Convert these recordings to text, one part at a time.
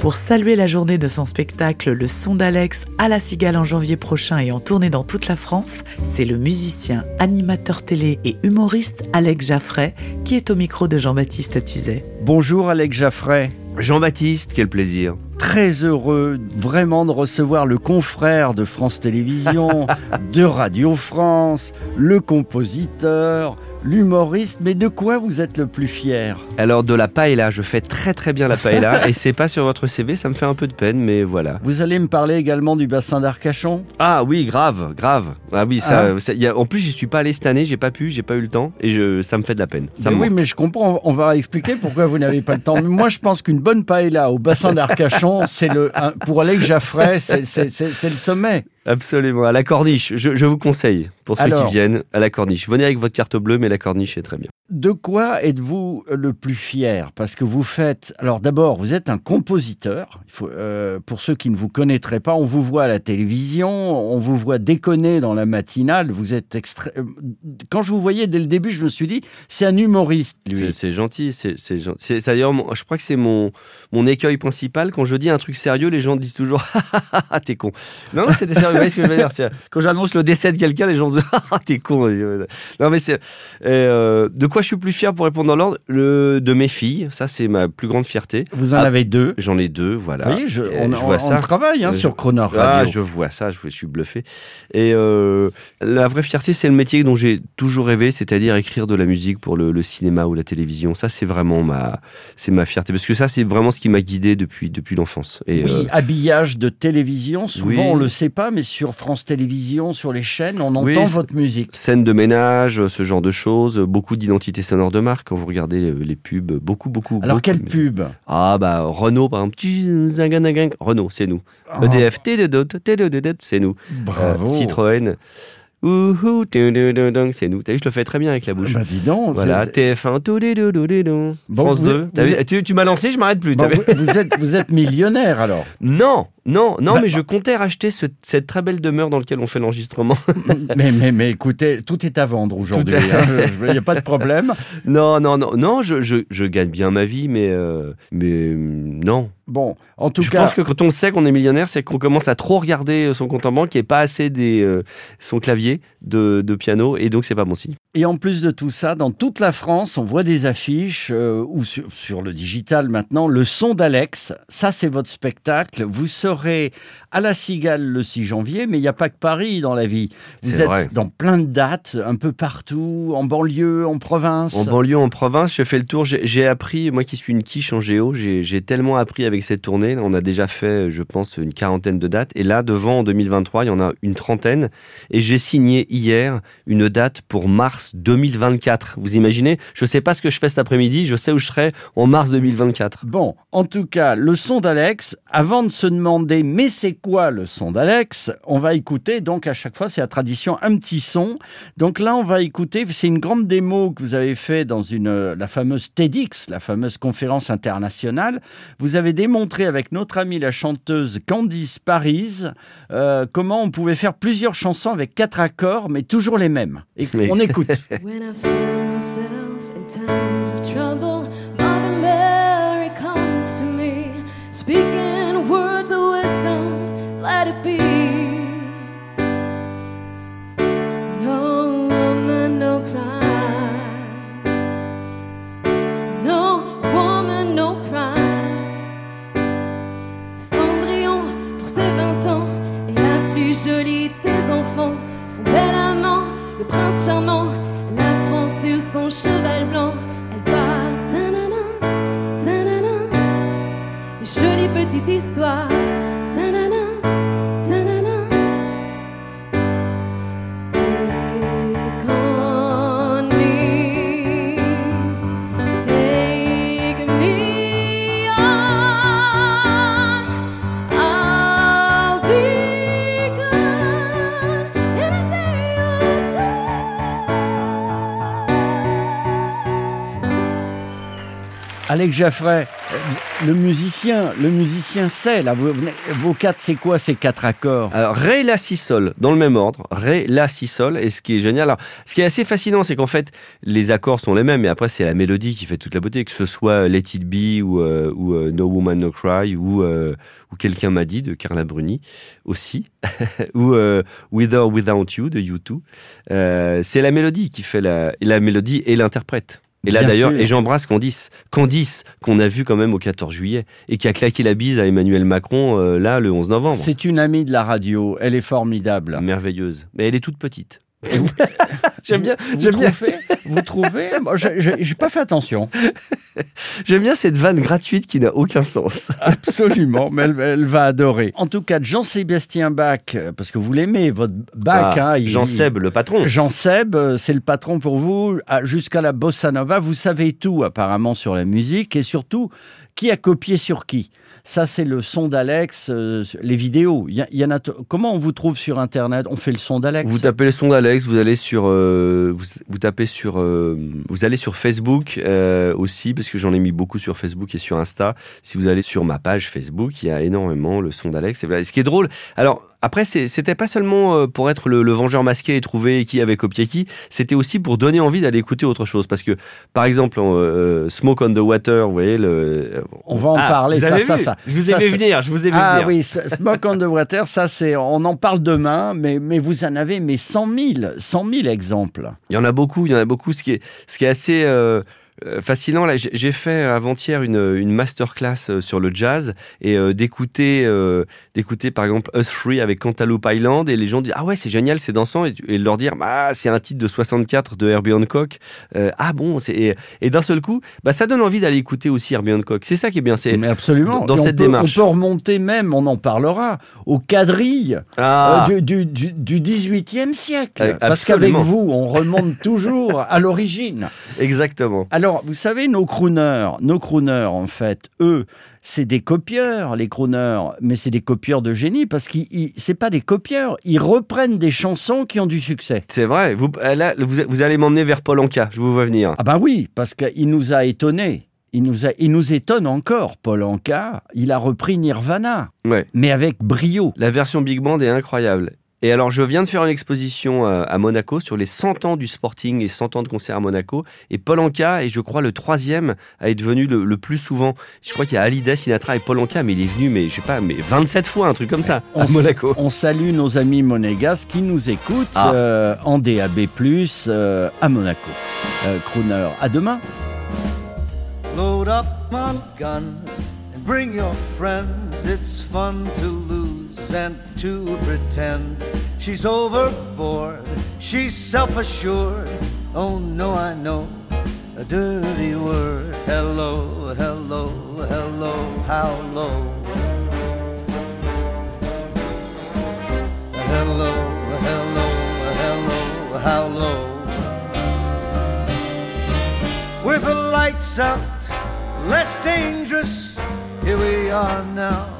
Pour saluer la journée de son spectacle Le Son d'Alex à la Cigale en janvier prochain et en tournée dans toute la France, c'est le musicien, animateur télé et humoriste Alex Jaffray qui est au micro de Jean-Baptiste Tuzet. Bonjour Alex Jaffray. Jean-Baptiste, quel plaisir. Très heureux vraiment de recevoir le confrère de France Télévisions, de Radio France, le compositeur, l'humoriste. Mais de quoi vous êtes le plus fier? Alors de la paella, je fais très très bien la paella et c'est pas sur votre CV, ça me fait un peu de peine, mais voilà. Vous allez me parler également du bassin d'Arcachon? Ah oui, grave, grave. Ah oui, ça. Ah. ça- y a- en plus, j'y suis pas allé cette année, j'ai pas pu, j'ai pas eu le temps et je, ça me fait de la peine. Ça Mais oui, mais je comprends. On va expliquer pourquoi vous n'avez pas le temps. Mais moi, je pense qu'une bonne paella au bassin d'Arcachon, c'est le pour Alex Jaffray, c'est le sommet. Absolument, à la corniche. Je, je vous conseille pour ceux Alors. qui viennent à la corniche. Venez avec votre carte bleue, mais la corniche c'est très bien. De quoi êtes-vous le plus fier? Parce que vous faites. Alors d'abord, vous êtes un compositeur. Il faut, euh, pour ceux qui ne vous connaîtraient pas, on vous voit à la télévision, on vous voit déconner dans la matinale. Vous êtes extra... euh, Quand je vous voyais dès le début, je me suis dit, c'est un humoriste, C'est lui. c'est gentil, c'est gentil. D'ailleurs, je crois que c'est mon mon écueil principal quand je dis un truc sérieux, les gens disent toujours ah t'es con. Non non c'était sérieux. Vous voyez ce que je veux dire C'est- Quand j'annonce le décès de quelqu'un, les gens disent ah t'es con. Non mais c'est euh, de quoi je suis plus fier pour répondre dans l'ordre? Le de mes filles. Ça c'est ma plus grande fierté. Vous en Ah, avez deux. J'en ai deux, voilà. Vous voyez, je, on, je on- vois on ça. travaille hein, sur je- Croner Ah, je vois ça, je, je suis bluffé. Et euh, la vraie fierté, c'est le métier dont j'ai toujours rêvé, c'est-à-dire écrire de la musique pour le, le cinéma ou la télévision. Ça, c'est vraiment ma, c'est ma fierté, parce que ça, c'est vraiment ce qui m'a guidé depuis depuis l'enfance. Et Oui, euh, habillage de télévision. Souvent, oui. on le sait pas, mais sur France Télévisions, sur les chaînes, on entend votre musique. scène de ménage, ce genre de choses, beaucoup d'identité sonore de marque. Quand vous regardez les, les pubs, beaucoup, beaucoup. Alors, beaucoup. quelle pub? Ah bah Renault, par exemple. Renault, c'est nous. Ah, EDF, c'est nous. Bravo. Euh, Citroën. Ouhou, c'est nous. T'as vu, je le fais très bien avec la bouche. Bah, dis donc. Voilà, vous- TF1, tudududududung. Bon, France vous- 2. T'as vous tu, tu m'as lancé, je m'arrête plus. Bon, vous êtes, vous êtes millionnaire alors. Non, non, non, Bah, mais je comptais racheter ce- cette très belle demeure dans laquelle on fait l'enregistrement. mais, mais, mais écoutez, tout est à vendre aujourd'hui. Hein. Il n'y a pas de problème. non, non, non, non, je, je, je gagne bien ma vie, mais, euh, mais hum, non. Bon, en tout je cas, pense que quand on sait qu'on est millionnaire, c'est qu'on commence à trop regarder son compte en banque et pas assez des, euh, son clavier de, de piano, et donc c'est pas bon signe. Et en plus de tout ça, dans toute la France, on voit des affiches euh, ou sur, sur le digital maintenant, le son d'Alex. Ça, c'est votre spectacle. Vous serez à la Cigale le 6 janvier, mais il n'y a pas que Paris dans la vie. Vous êtes vrai. dans plein de dates, un peu partout, en banlieue, en province. En banlieue, en province, je fais le tour. J'ai appris, moi qui suis une quiche en géo, j'ai j'ai tellement appris avec cette tournée. On a déjà fait, je pense, une quarantaine de dates. Et là, devant, en 2023, il y en a une trentaine. Et j'ai signé hier une date pour mars 2024. Vous imaginez? Je sais pas ce que je fais cet après-midi. Je sais où je serai en mars 2024. Bon, en tout cas, le son d'Alex, avant de se demander mais c'est quoi le son d'Alex, on va écouter, donc à chaque fois c'est la tradition, un petit son. Donc là on va écouter, c'est une grande démo que vous avez fait dans une, la fameuse TEDx, la fameuse conférence internationale. Vous avez démontré avec notre amie la chanteuse Candice Paris euh, comment on pouvait faire plusieurs chansons avec quatre accords mais toujours les mêmes. Et on écoute. When I find myself in times of trouble, Mother Mary comes to me, speaking words of wisdom, let it be. No woman, no cry. No woman, no cry. Cendrillon, pour ses 20 ans, est la plus jolie des enfants. Son bel amant, le prince charmant, Alex Jaffray, euh, le musicien, le musicien sait, là, vous- vos quatre, c'est quoi ces quatre accords? Alors, Ré, La, Si, Sol, dans le même ordre. Ré, La, Si, Sol. Et ce qui est génial, alors, ce qui est assez fascinant, c'est qu'en fait, les accords sont les mêmes, mais après, c'est la mélodie qui fait toute la beauté, que ce soit Let It Be ou, euh, ou euh, No Woman, No Cry ou, euh, ou Quelqu'un m'a dit de Carla Bruni aussi, ou euh, With or Without You de U2. Euh, c'est la mélodie qui fait la, la mélodie et l'interprète. Et là d'ailleurs, et j'embrasse Candice, Candice qu'on a vu quand même au 14 juillet et qui a claqué la bise à Emmanuel Macron euh, là le 11 novembre. C'est une amie de la radio, elle est formidable. merveilleuse. Mais elle est toute petite. J'aime bien, vous j'aime bien, vous trouvez Moi, j'ai- pas fait attention. j'aime bien cette vanne gratuite qui n'a aucun sens. Absolument, mais elle, elle va adorer. En tout cas, Jean-Sébastien Bach, euh, parce que vous l'aimez, votre Bach. Ah, hein, Jean Seb, le patron. Jean Seb, euh, c'est le patron pour vous, jusqu'à la bossa nova. Vous savez tout apparemment sur la musique et surtout qui a copié sur qui? Ça, c'est le son d'Alex, euh, les vidéos. Comment on vous trouve sur Internet? On fait le son d'Alex? Vous tapez le son d'Alex, vous allez sur, euh, vous, tapez sur, euh, vous allez sur Facebook aussi parce que j'en ai mis beaucoup sur Facebook et sur Insta. Si vous allez sur ma page Facebook, il y a énormément le son d'Alex. Et voilà. Ce qui est drôle, alors après c'était pas seulement euh, pour être le, le vengeur masqué et trouver qui avait copié qui, c'était aussi pour donner envie d'aller écouter autre chose parce que par exemple euh, Smoke on the Water, vous voyez le, On va en Ah, parler, vous ça, avez ça, vu ça. Je vous ai vu venir, je vous ai vu Ah venir. oui, ce- Smoke on the Water, ça c'est, on en parle demain, mais, mais vous en avez mais 100 000, 100 000 exemples. Il y en a beaucoup, il y en a beaucoup. Ce qui est, ce qui est assez euh, fascinant, là, j'ai fait avant-hier une, une masterclass euh, sur le jazz et euh, d'écouter, euh, d'écouter par exemple Us Free avec Cantaloupe Island et les gens disent ah ouais c'est génial, c'est dansant et, et leur dire bah c'est un titre de 64 de Herbie Hancock. Euh, ah bon, c'est et, et d'un seul coup, bah ça donne envie d'aller écouter aussi Herbie Hancock. C'est ça qui est bien, c'est Mais absolument. dans cette peut- démarche. On peut remonter même, on en parlera, aux quadrilles ah euh, du, du, du, du 18e siècle. Euh, Parce qu'avec vous, on remonte toujours à l'origine. exactement. Alors, vous savez, nos crooners, nos crooners, en fait, eux, c'est des copieurs, les crooners, mais c'est des copieurs de génie parce qu'ils, ils- c'est pas des copieurs, ils reprennent des chansons qui ont du succès. C'est vrai. Vous, euh, là, vous, vous allez m'emmener vers Paul Anka. Je vous vois venir. Ah ben oui, parce qu'il nous a étonnés. Il nous, a, il nous étonne encore, Paul Anka. Il a repris Nirvana, Ouais. mais avec brio. La version Big Band est incroyable. Et alors, je viens de faire une exposition euh, à Monaco sur les 100 ans du Sporting et 100 ans de concert à Monaco. Et Paul Anka est, je crois, le troisième à être venu le, le plus souvent. Je crois qu'il y a Hallyday, Sinatra et Paul Anka, mais il est venu, mais je sais pas, mais 27 fois, un truc comme ça, à s- Monaco. on salue nos amis monégasques qui nous écoutent Ah. euh, en DAB+, euh, à Monaco. Euh, crooner, à demain. Load up on guns and bring your friends. It's fun to lose and to pretend. She's overboard, she's self assured. Oh no, I know a dirty word. Hello, hello, hello, how low? Hello, hello, hello, how low? With the lights out, less dangerous. Here we are now.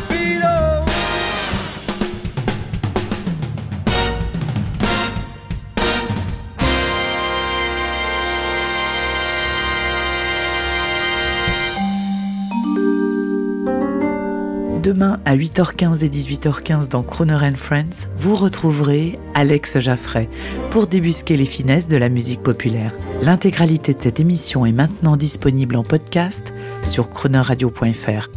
Demain à 8h15 et 18h15 dans Croner and Friends, vous retrouverez Alex Jaffray pour débusquer les finesses de la musique populaire. L'intégralité de cette émission est maintenant disponible en podcast sur cronerradio.fr.